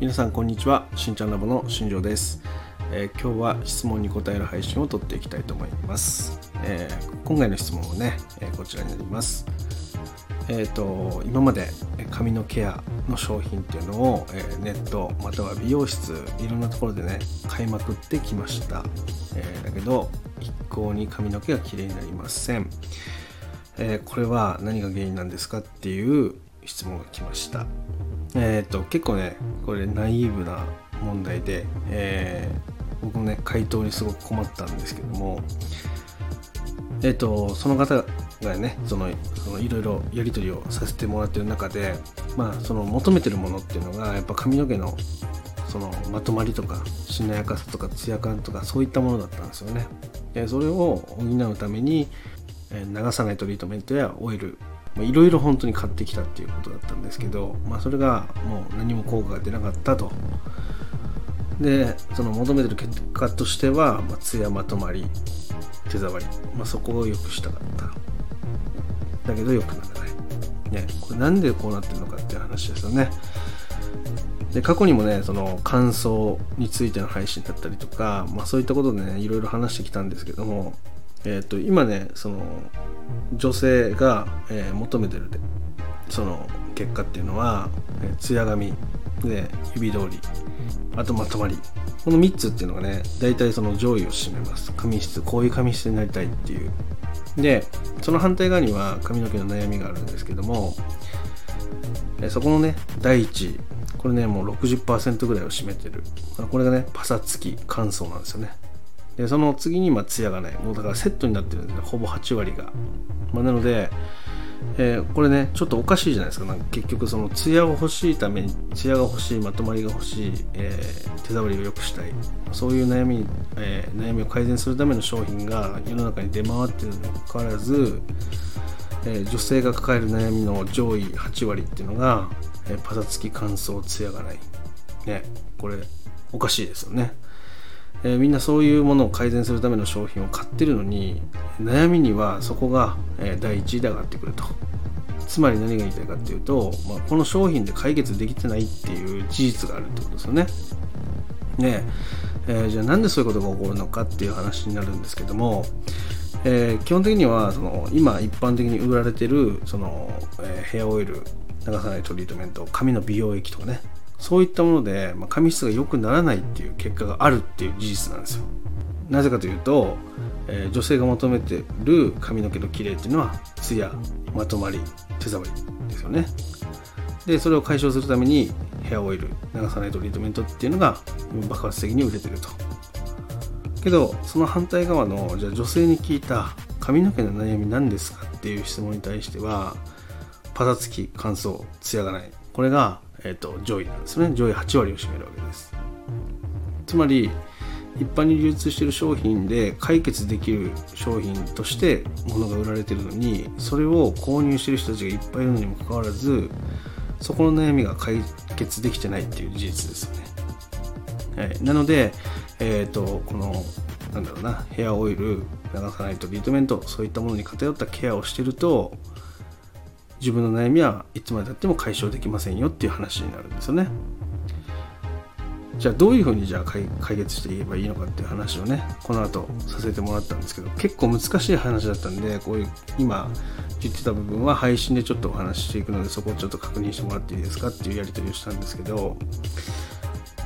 皆さんこんにちは。しんちゃんラボの新庄です、えー今日は質問に答える配信を撮っていきたいと思います、えー今回の質問はね、えーこちらになります。えっ、と今まで髪のケアの商品っていうのを、えーネットまたは美容室いろんなところでね買いまくってきました、えーだけど一向に髪の毛が綺麗になりません。えーこれは何が原因なんですかっていう質問が来ました。えっ、と結構ねこれナイーブな問題で、えー僕もね回答にすごく困ったんですけどもえっ、とその方がねそのそのいろいろやり取りをさせてもらってる中でまあその求めてるものっていうのがやっぱ髪の毛のそのまとまりとかしなやかさとかツヤ感とかそういったものだったんですよね。でそれを補うためにえ流さないトリートメントやオイルいろいろ本当に買ってきたっていうことだったんですけど、まあ、それがもう何も効果が出なかったと。でその求めてる結果としては、まあ、ツヤまとまり手触り、まあ、そこを良くしたかった。だけど良くならない、ね、これなんでこうなってるのかっていう話ですよね。で過去にもねその乾燥についての配信だったりとか、まあ、そういったことでねいろいろ話してきたんですけども、えー、と今ねその女性が、えー求めてるその結果っていうのは、えー、艶髪で指通りあとまとまり。この3つっていうのがね大体その上位を占めます。髪質こういう髪質になりたいっていう。でその反対側には髪の毛の悩みがあるんですけどもえーそこのね第一これねもう60%ぐらいを占めてる。これがねパサつき乾燥なんですよね。でその次にまあツヤがないもうだからセットになってるんですねほぼ8割が、まあ、なので、えーこれねちょっとおかしいじゃないですか。なんか結局そのツヤを欲しいためにツヤが欲しいまとまりが欲しい、えー手触りを良くしたい。そういう悩み、えー悩みを改善するための商品が世の中に出回っているにもかかわらず、えー女性が抱える悩みの上位8割っていうのが、えーパサつき乾燥ツヤがない。ねこれおかしいですよね。えーみんなそういうものを改善するための商品を買ってるのに悩みにはそこが、えー第一位で上がってくると。つまり何が言いたいかっていうと、まあ、この商品で解決できてないっていう事実があるってことですよね。ねえーじゃあなんでそういうことが起こるのかっていう話になるんですけども、えー基本的にはその今一般的に売られてるその、えヘアオイル流さないトリートメント髪の美容液とかね。そういったもので、まあ、髪質が良くならないっていう結果があるっていう事実なんですよ。なぜかというと、えー女性が求めてる髪の毛の綺麗っていうのはツヤまとまり手触りですよね。でそれを解消するためにヘアオイル流さないトリートメントっていうのが爆発的に売れてると。けどその反対側のじゃあ女性に聞いた髪の毛の悩み何ですかっていう質問に対してはパサつき乾燥ツヤがない。これが、えー、と上位なんですね。上位8割を占めるわけです。つまり一般に流通している商品で解決できる商品として物が売られてるのにそれを購入してる人たちがいっぱいいるのにもかかわらずそこの悩みが解決できてないっていう事実ですよね。はい、なので、えー、とこのなんだろうなヘアオイル流さないトリートメントそういったものに偏ったケアをしてると自分の悩みはいつまでたっても解消できませんよっていう話になるんですよね。じゃあどういうふうにじゃあ解決していけばいいのかっていう話をねこの後させてもらったんですけど結構難しい話だったんでこういう今言ってた部分は配信でちょっとお話ししていくのでそこをちょっと確認してもらっていいですかっていうやり取りをしたんですけど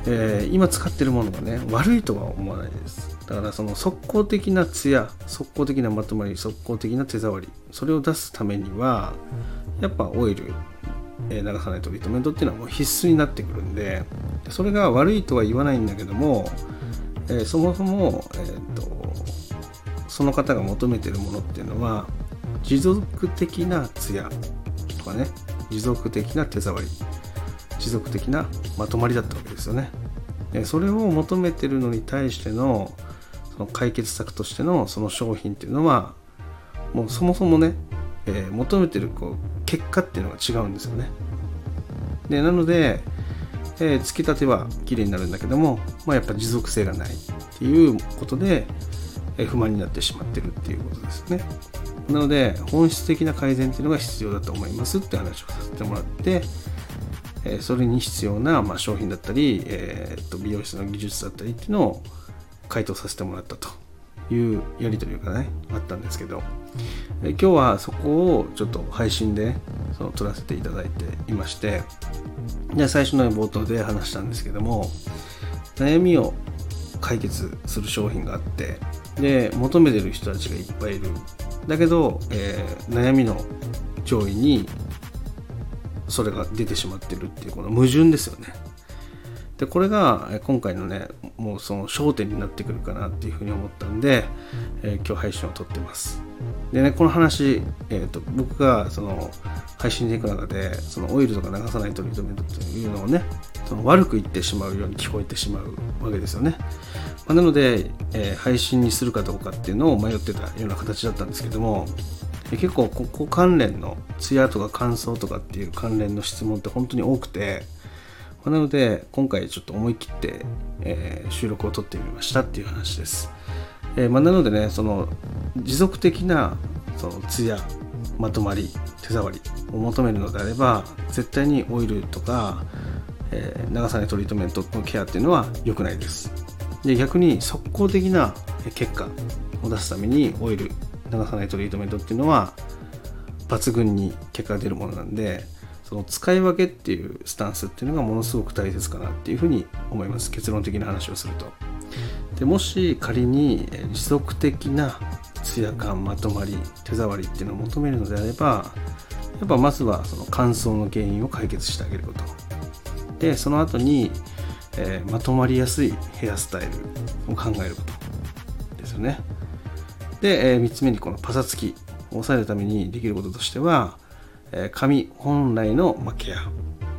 えー今使ってるものがね悪いとは思わないですだからその速攻的なツヤ速攻的なまとまり速攻的な手触りそれを出すためにはやっぱオイル、えー流さないトリートメントっていうのはもう必須になってくるんでそれが悪いとは言わないんだけども、えーそもそも、えーとその方が求めてるものっていうのは持続的なツヤとかね持続的な手触り持続的なまとまりだったわけですよね。でそれを求めてるのに対してのその解決策としてのその商品っていうのはもうそもそもね、えー求めてるこう結果っていうのが違うんですよね。でなので、えーつきたては綺麗になるんだけども、まあ、やっぱ持続性がないっていうことで、えー不満になってしまってるっていうことですね。なので本質的な改善っていうのが必要だと思いますって話をさせてもらって、えそれに必要な、ま、商品だったり、えー、と美容室の技術だったりっていうのを回答させてもらったというやり取りがねあったんですけど、今日はそこをちょっと配信でその撮らせていただいていまして。で最初の冒頭で話したんですけども悩みを解決する商品があって。で求めてる人たちがいっぱいいる。だけど、えー、悩みの上位にそれが出てしまってるっていうこの矛盾ですよね。でこれが今回のねもうその焦点になってくるかなっていうふうに思ったんで、えー、今日配信を撮ってます。でねこの話、えーと、僕がその配信でいく中でそのオイルとか流さないトリートメントというのをねその悪く言ってしまうように聞こえてしまうわけですよね、まあ、なので、えー、配信にするかどうかっていうのを迷ってたような形だったんですけども結構ここ関連のツヤとか感想とかっていう関連の質問って本当に多くてなので今回ちょっと思い切って、えー、収録を撮ってみましたっていう話です、えー、まあ、なのでねその持続的なそのツヤまとまり手触りを求めるのであれば絶対にオイルとか、えー、長さないトリートメントのケアっていうのは良くないです。で逆に速攻的な結果を出すためにオイル流さないトリートメントっていうのは抜群に結果が出るものなんでその使い分けっていうスタンスっていうのがものすごく大切かなっていうふうに思います。結論的な話をすると。でもし仮に持続的なツヤ感まとまり手触りっていうのを求めるのであればやっぱまずはその乾燥の原因を解決してあげること。でその後に、えー、まとまりやすいヘアスタイルを考えることですよね。で、えー、3つ目にこのパサつきを抑えるためにできることとしてはえ髪本来の、まケアっ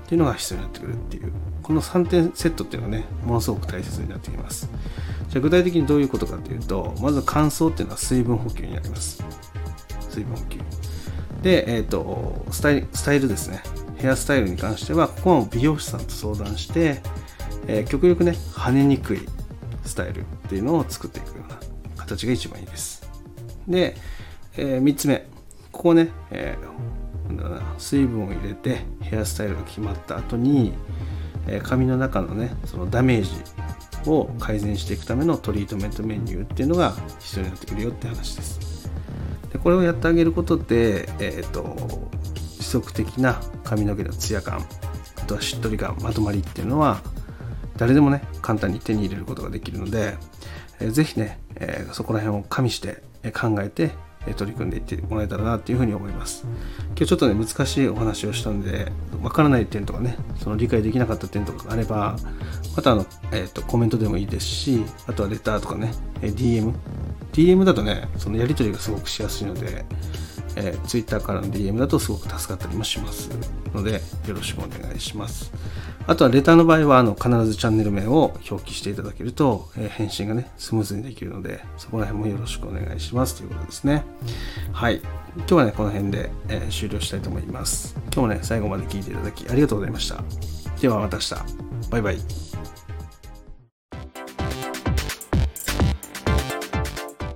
ていうのが必要になってくるっていうこの3点セットっていうのがねものすごく大切になってきます。じゃあ具体的にどういうことかというとまず乾燥っていうのは水分補給になります。水分補給。で、えっ、ー、とスタイスタイルですね。ヘアスタイルに関してはここは美容師さんと相談して、えー、極力ね跳ねにくいスタイルっていうのを作っていくような形が一番いいです。で、えー、3つ目。ここね、えー水分を入れてヘアスタイルが決まった後にえ髪の中のねそのダメージを改善していくためのトリートメントメニューっていうのが必要になってくるよって話です。でこれをやってあげることで、えーと、持続的な髪の毛のツヤ感あとはしっとり感まとまりっていうのは誰でもね簡単に手に入れることができるので、えー、ぜひね、えー、そこら辺を加味して考えて取り組んでいってもらえたらなっていうふうに思います今日ちょっとね難しいお話をしたんでわからない点とかねその理解できなかった点とかがあればまたあの、えーと、コメントでもいいですしあとはレターとかね DM DM だとねそのやり取りがすごくしやすいのでえー、Twitter からの DM だとすごく助かったりもしますのでよろしくお願いします。あとはレターの場合はあの必ずチャンネル名を表記していただけると、えー、返信がねスムーズにできるのでそこら辺もよろしくお願いしますということですね。はい。今日はねこの辺で、えー、終了したいと思います。今日もね最後まで聞いていただきありがとうございました。ではまた明日。バイバイ。